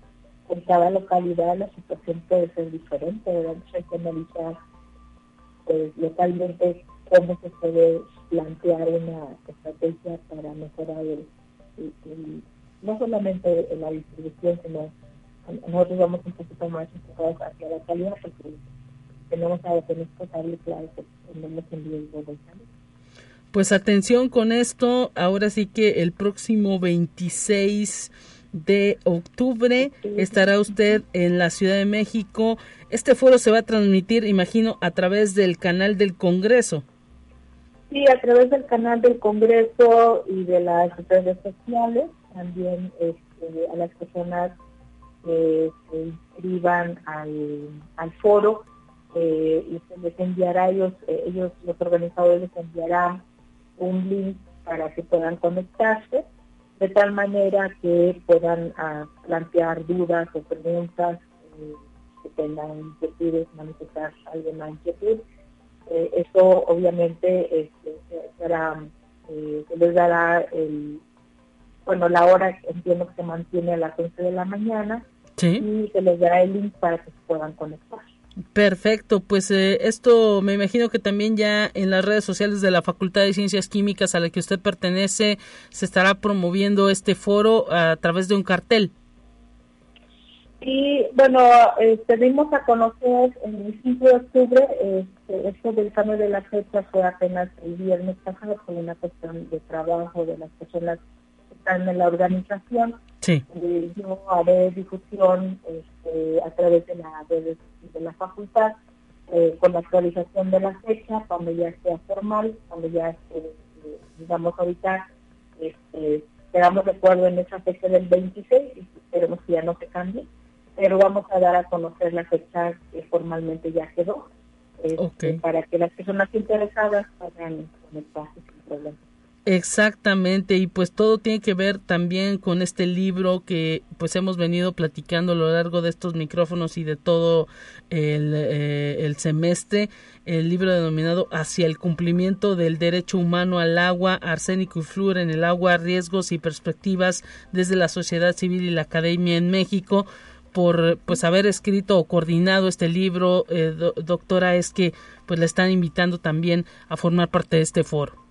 en cada localidad la situación puede ser diferente, ¿verdad? hay que analizar pues, localmente cómo se puede plantear una estrategia para mejorar el, no solamente la distribución, sino nosotros vamos un poquito más enfocados hacia la calidad porque tenemos a tener potable claro que tenemos en riesgo de salud. Pues atención con esto, ahora sí que el próximo 26 de octubre estará usted en la Ciudad de México. Este foro se va a transmitir, imagino, a través del canal del Congreso. Sí, a través del canal del Congreso y de las redes sociales, también este, a las personas que se inscriban al, al foro eh, y se les enviará, ellos, eh, ellos, los organizadores les enviarán un link para que puedan conectarse, de tal manera que puedan ah, plantear dudas o preguntas eh, que tengan inquietudes, manifestar alguna inquietud. Eh, eso obviamente este, será, eh, se les dará el, bueno, la hora entiendo que se mantiene a las 11 de la mañana y se les dará el link para que se puedan conectar. Perfecto, pues eh, esto me imagino que también ya en las redes sociales de la Facultad de Ciencias Químicas a la que usted pertenece se estará promoviendo este foro a través de un cartel. Y bueno, este, dimos a conocer el 5 de octubre, este, esto del cambio de la fecha fue apenas el viernes pasado por una cuestión de trabajo de las personas están en la organización. Sí. Eh, yo haré difusión este, a través de la, de, la facultad eh, con la actualización de la fecha cuando ya sea formal, cuando ya, eh, digamos, ahorita este, quedamos de acuerdo en esa fecha del 26 y esperemos que ya no se cambie, pero vamos a dar a conocer la fecha que formalmente ya quedó, este, para que las personas interesadas puedan conectarse sin problema. Exactamente, y pues todo tiene que ver también con este libro que pues hemos venido platicando a lo largo de estos micrófonos y de todo el, eh, semestre, el libro denominado Hacia el cumplimiento del derecho humano al agua, arsénico y flúor en el agua, riesgos y perspectivas desde la sociedad civil y la academia en México por pues haber escrito o coordinado este libro, eh, doctora, es que pues le están invitando también a formar parte de este foro.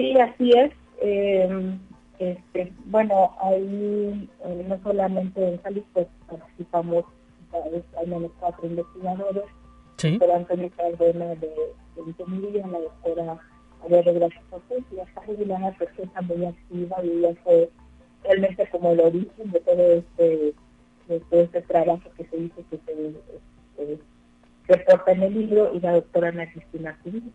Sí, así es. Eh, este, bueno, ahí eh, no solamente en Salud, pues participamos, hay menos cuatro investigadores, sí. doctora Antonio Cardona de, de Ingeniería, la doctora María de Gracia José, y esta jubilada persona muy activa y ella fue realmente como el origen de todo este, de todo este trabajo que se hizo, que se, este, reporta en el libro, y la doctora Ana Cristina Civil.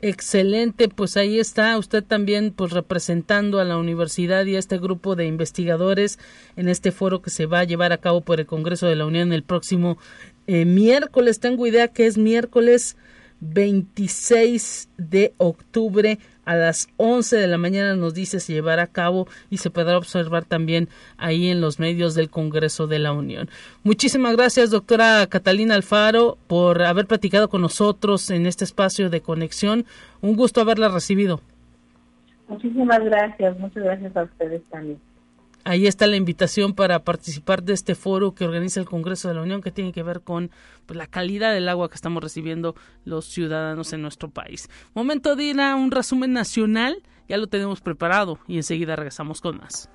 Excelente, pues ahí está usted también pues representando a la universidad y a este grupo de investigadores en este foro que se va a llevar a cabo por el Congreso de la Unión el próximo eh, miércoles. Tengo idea que es miércoles 26 de octubre a las 11 de la mañana nos dice se llevará a cabo y se podrá observar también ahí en los medios del Congreso de la Unión. Muchísimas gracias, doctora Catalina Alfaro, por haber platicado con nosotros en este espacio de conexión. Un gusto haberla recibido. Muchísimas gracias, muchas gracias a ustedes también. Ahí está la invitación para participar de este foro que organiza el Congreso de la Unión que tiene que ver con pues, la calidad del agua que estamos recibiendo los ciudadanos en nuestro país. Momento de ir a un resumen nacional, ya lo tenemos preparado y enseguida regresamos con más.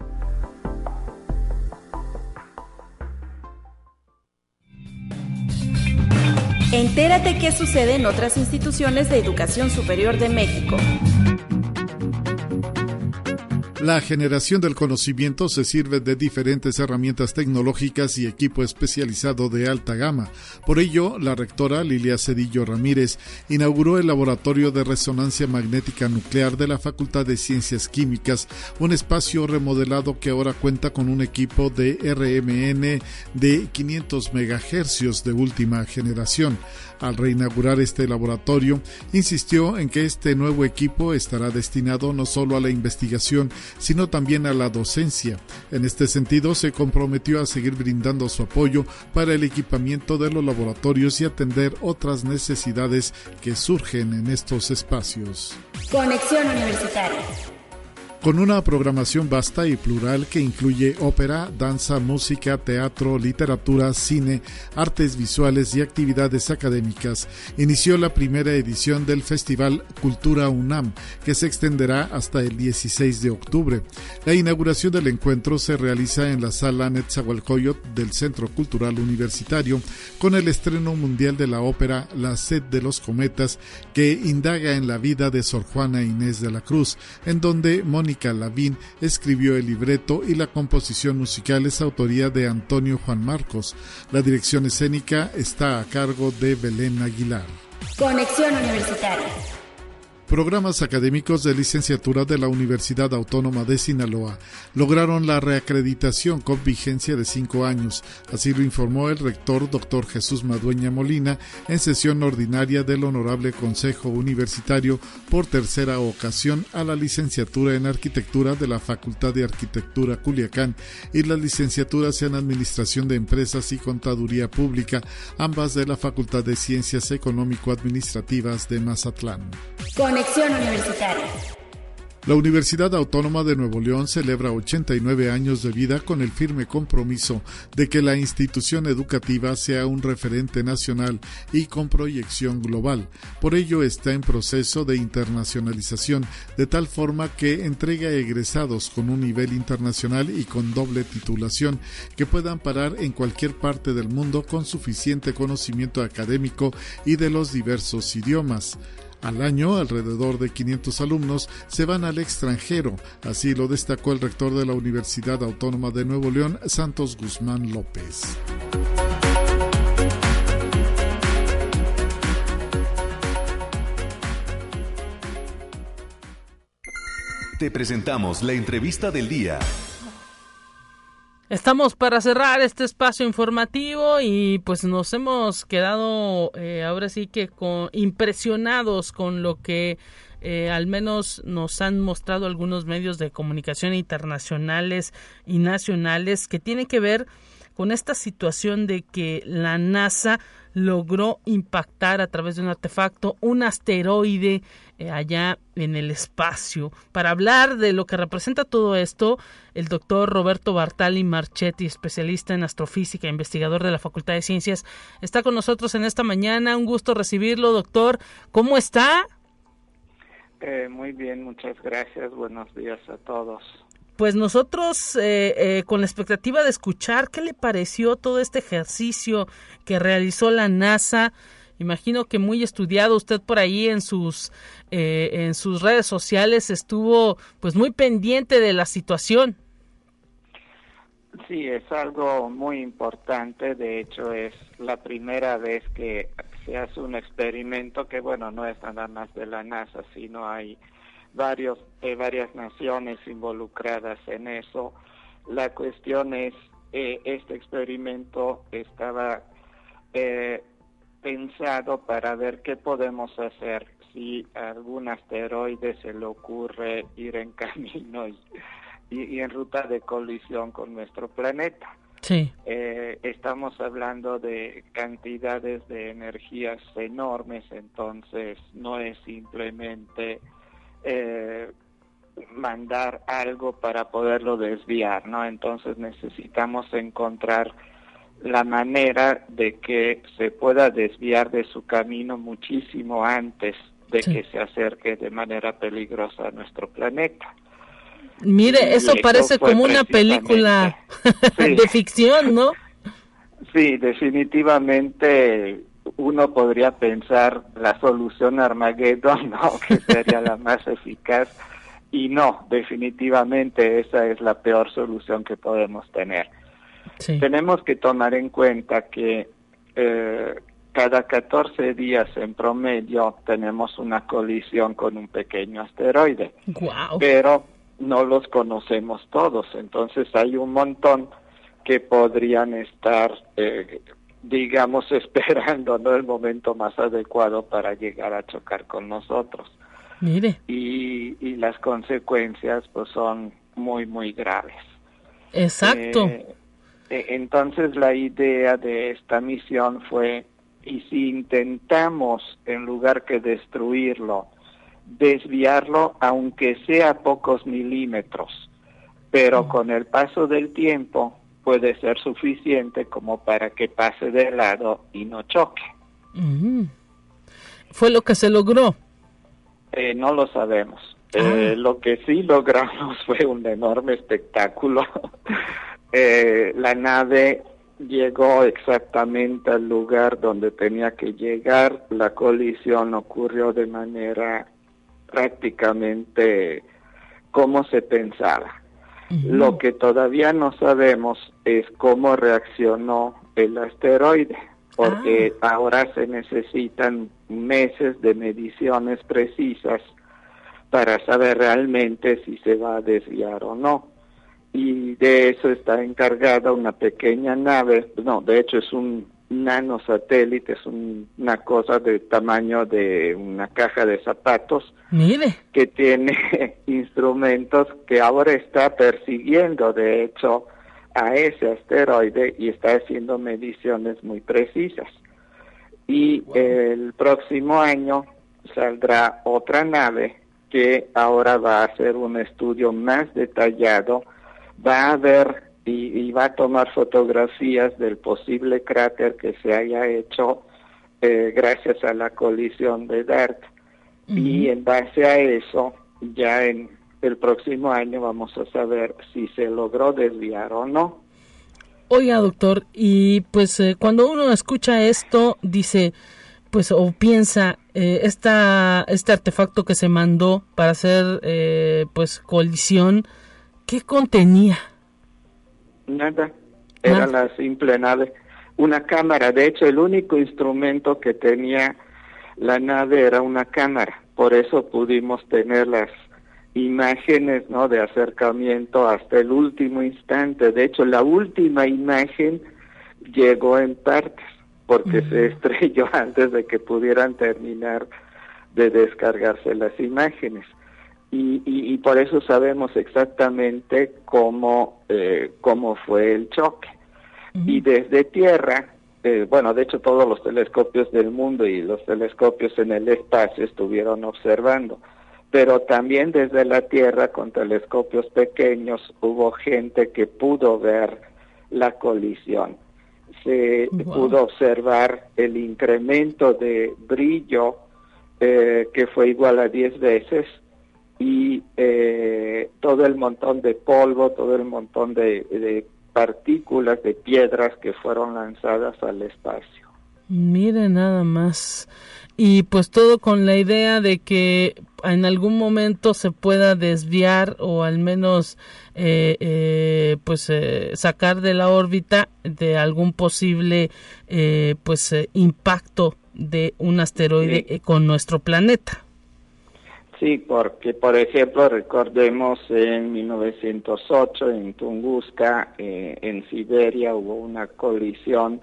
Entérate qué sucede en otras instituciones de educación superior de México. La generación del conocimiento se sirve de diferentes herramientas tecnológicas y equipo especializado de alta gama. Por ello, la rectora Lilia Cedillo Ramírez inauguró el Laboratorio de Resonancia Magnética Nuclear de la Facultad de Ciencias Químicas, un espacio remodelado que ahora cuenta con un equipo de RMN de 500 MHz de última generación. Al reinaugurar este laboratorio, insistió en que este nuevo equipo estará destinado no solo a la investigación, sino también a la docencia. En este sentido, se comprometió a seguir brindando su apoyo para el equipamiento de los laboratorios y atender otras necesidades que surgen en estos espacios. Conexión Universitaria. Con una programación vasta y plural que incluye ópera, danza, música, teatro, literatura, cine, artes visuales y actividades académicas, inició la primera edición del Festival Cultura UNAM, que se extenderá hasta el 16 de octubre. La inauguración del encuentro se realiza en la sala Netzahualcoyot del Centro Cultural Universitario, con el estreno mundial de la ópera La sed de los cometas, que indaga en la vida de Sor Juana Inés de la Cruz, en donde Mónica Lavín escribió el libreto y la composición musical es autoría de Antonio Juan Marcos. La dirección escénica está a cargo de Belén Aguilar. Conexión Universitaria programas académicos de licenciatura de la Universidad Autónoma de Sinaloa lograron la reacreditación con vigencia de cinco años. Así lo informó el rector doctor Jesús Madueña Molina en sesión ordinaria del Honorable Consejo Universitario por tercera ocasión a la licenciatura en Arquitectura de la Facultad de Arquitectura Culiacán y las licenciaturas en Administración de Empresas y Contaduría Pública, ambas de la Facultad de Ciencias Económico-Administrativas de Mazatlán. Universitaria. La Universidad Autónoma de Nuevo León celebra 89 años de vida con el firme compromiso de que la institución educativa sea un referente nacional y con proyección global. Por ello está en proceso de internacionalización, de tal forma que entrega egresados con un nivel internacional y con doble titulación que puedan parar en cualquier parte del mundo con suficiente conocimiento académico y de los diversos idiomas. Al año, alrededor de 500 alumnos se van al extranjero, así lo destacó el rector de la Universidad Autónoma de Nuevo León, Santos Guzmán López. Te presentamos la entrevista del día. Estamos para cerrar este espacio informativo y pues nos hemos quedado eh, ahora sí que con, impresionados con lo que eh, al menos nos han mostrado algunos medios de comunicación internacionales y nacionales que tiene que ver con esta situación de que la NASA logró impactar a través de un artefacto un asteroide eh, allá en el espacio. Para hablar de lo que representa todo esto, el doctor Roberto Bartali Marchetti, especialista en astrofísica, investigador de la Facultad de Ciencias, está con nosotros en esta mañana. Un gusto recibirlo, doctor. ¿Cómo está? Eh, muy bien, muchas gracias. Buenos días a todos pues nosotros eh, eh, con la expectativa de escuchar qué le pareció todo este ejercicio que realizó la NASA. Imagino que muy estudiado usted por ahí en sus eh, en sus redes sociales estuvo pues muy pendiente de la situación. Sí, es algo muy importante. De hecho, es la primera vez que se hace un experimento que, bueno, no es nada más de la NASA, sino hay varios, eh, varias naciones involucradas en eso. La cuestión es, eh, este experimento estaba eh, pensado para ver qué podemos hacer si a algún asteroide se le ocurre ir en camino y, y, en ruta de colisión con nuestro planeta. Sí. Eh, estamos hablando de cantidades de energías enormes, entonces no es simplemente eh, mandar algo para poderlo desviar, ¿no? Entonces necesitamos encontrar la manera de que se pueda desviar de su camino muchísimo antes de que se acerque de manera peligrosa a nuestro planeta. Mire, eso, parece como una película de ficción, ¿no? Sí, definitivamente uno podría pensar la solución Armageddon, ¿no? que sería la más eficaz, y no, definitivamente esa es la peor solución que podemos tener. Tenemos que tomar en cuenta que eh, cada 14 días en promedio tenemos una colisión con un pequeño asteroide, pero no los conocemos todos, entonces hay un montón que podrían estar eh, digamos, esperando ¿no? el momento más adecuado para llegar a chocar con nosotros. Mire. Y, y las consecuencias pues son muy, muy graves. Exacto. Eh, eh, entonces la idea de esta misión fue, y si intentamos, en lugar que destruirlo, desviarlo aunque sea pocos milímetros, pero con el paso del tiempo puede ser suficiente como para que pase de lado y no choque. ¿Fue lo que se logró? Eh, no lo sabemos. Eh, ah. lo que sí logramos fue un enorme espectáculo. Eh, la nave llegó exactamente al lugar donde tenía que llegar. La colisión ocurrió de manera prácticamente como se pensaba. Lo que todavía no sabemos es cómo reaccionó el asteroide, porque ah. ahora se necesitan meses de mediciones precisas para saber realmente si se va a desviar o no. Y de eso está encargada una pequeña nave, no, de hecho es un nanosatélite, es una cosa del tamaño de una caja de zapatos. Mire. Que tiene instrumentos que ahora está persiguiendo, de hecho, a ese asteroide y está haciendo mediciones muy precisas. Y el próximo año saldrá otra nave que ahora va a hacer un estudio más detallado, va a ver y, va a tomar fotografías del posible cráter que se haya hecho eh, gracias a la colisión de DART. Y en base a eso, ya en el próximo año vamos a saber si se logró desviar o no. Oiga, doctor, y pues eh, cuando uno escucha esto, dice, pues o piensa, eh, esta, este artefacto que se mandó para hacer pues colisión, ¿qué contenía? Nada, era la simple nave. Una cámara, de hecho el único instrumento que tenía la nave era una cámara, por eso pudimos tener las imágenes ¿no? de acercamiento hasta el último instante. De hecho, la última imagen llegó en partes porque se estrelló antes de que pudieran terminar de descargarse las imágenes y, por eso sabemos exactamente cómo, eh, cómo fue el choque. Y desde tierra, eh, bueno, de hecho todos los telescopios del mundo y los telescopios en el espacio estuvieron observando, pero también desde la Tierra con telescopios pequeños hubo gente que pudo ver la colisión. Se pudo observar el incremento de brillo eh, que fue igual a 10 veces y eh, todo el montón de polvo, todo el montón de, partículas, de piedras que fueron lanzadas al espacio. Mire nada más. Y pues todo con la idea de que en algún momento se pueda desviar o al menos eh, eh, pues sacar de la órbita de algún posible pues impacto de un asteroide con nuestro planeta. Sí, porque por ejemplo recordemos en 1908 en Tunguska, eh, en Siberia, hubo una colisión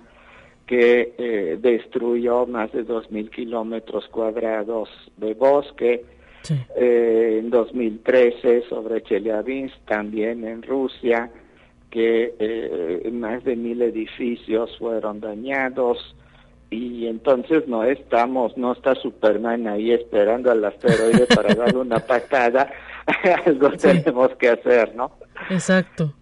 que eh, destruyó más de 2.000 kilómetros cuadrados de bosque. Eh, en 2013 sobre Chelyabinsk, también en Rusia, que más de mil edificios fueron dañados y entonces no estamos, no está Superman ahí esperando al asteroide para darle una patada, algo tenemos que hacer, ¿no? Exacto.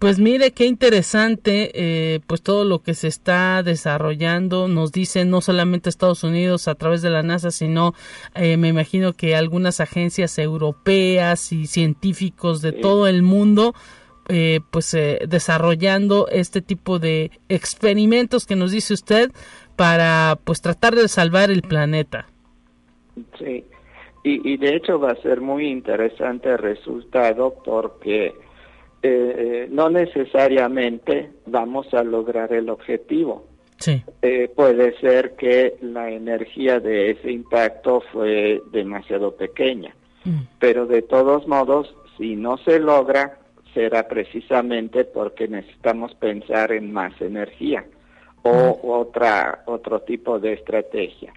Pues mire qué interesante, eh, pues todo lo que se está desarrollando, nos dice no solamente Estados Unidos a través de la NASA, sino eh, me imagino que algunas agencias europeas y científicos de todo el mundo eh, pues eh, desarrollando este tipo de experimentos que nos dice usted para pues tratar de salvar el planeta. Sí, y, de hecho va a ser muy interesante el resultado porque eh, no necesariamente vamos a lograr el objetivo. Sí. puede ser que la energía de ese impacto fue demasiado pequeña, mm. pero de todos modos, si no se logra, será precisamente porque necesitamos pensar en más energía o otra otro tipo de estrategia.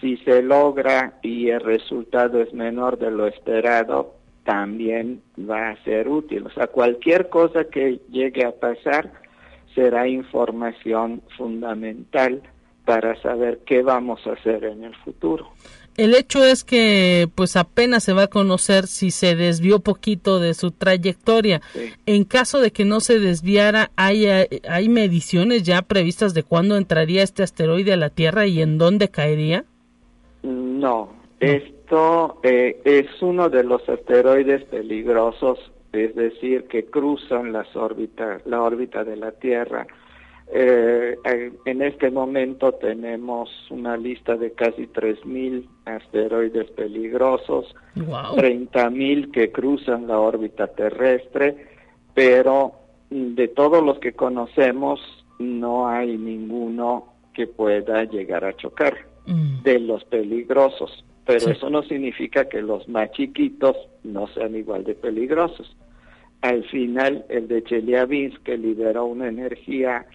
Si se logra y el resultado es menor de lo esperado, también va a ser útil. O sea, cualquier cosa que llegue a pasar será información fundamental para saber qué vamos a hacer en el futuro. El hecho es que pues apenas se va a conocer si se desvió poquito de su trayectoria. En caso de que no se desviara, ¿hay, ¿hay mediciones ya previstas de cuándo entraría este asteroide a la Tierra y en dónde caería? No, esto eh, es uno de los asteroides peligrosos, es decir, que cruzan las órbitas, la órbita de la Tierra. Eh, en este momento tenemos una lista de casi 3.000 asteroides peligrosos, 30.000 que cruzan la órbita terrestre, pero de todos los que conocemos no hay ninguno que pueda llegar a chocar mm. de los peligrosos. Pero eso no significa que los más chiquitos no sean igual de peligrosos. Al final, el de Chelyabinsk, que liberó una energía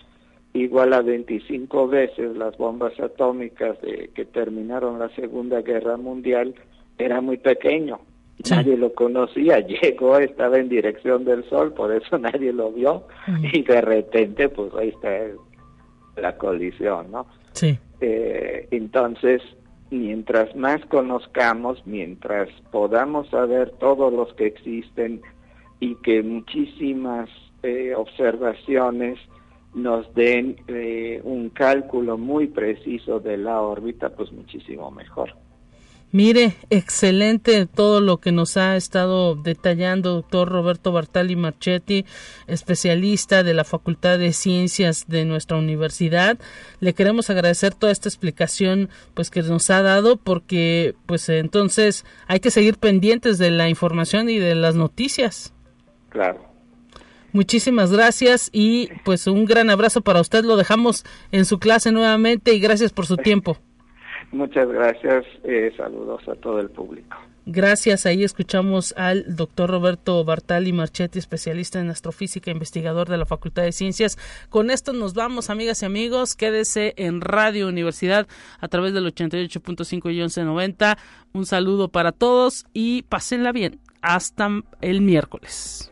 igual a 25 veces las bombas atómicas de, que terminaron la Segunda Guerra Mundial, era muy pequeño. Nadie lo conocía, llegó, estaba en dirección del sol, por eso nadie lo vio, y de repente, pues ahí está la colisión, ¿no? Sí. Eh, entonces, mientras más conozcamos, mientras podamos saber todos los que existen y que muchísimas eh, observaciones nos den eh, un cálculo muy preciso de la órbita, pues muchísimo mejor. Mire, excelente todo lo que nos ha estado detallando doctor Roberto Bartali Marchetti, especialista de la Facultad de Ciencias de nuestra universidad. Le queremos agradecer toda esta explicación pues que nos ha dado porque pues entonces hay que seguir pendientes de la información y de las noticias. Claro. Muchísimas gracias y pues un gran abrazo para usted. Lo dejamos en su clase nuevamente y gracias por su tiempo. Muchas gracias. Eh, saludos a todo el público. Gracias. Ahí escuchamos al doctor Roberto Bartali Marchetti, especialista en astrofísica, investigador de la Facultad de Ciencias. Con esto nos vamos, amigas y amigos. Quédese en Radio Universidad a través del 88.5 y 1190. Un saludo para todos y pásenla bien. Hasta el miércoles.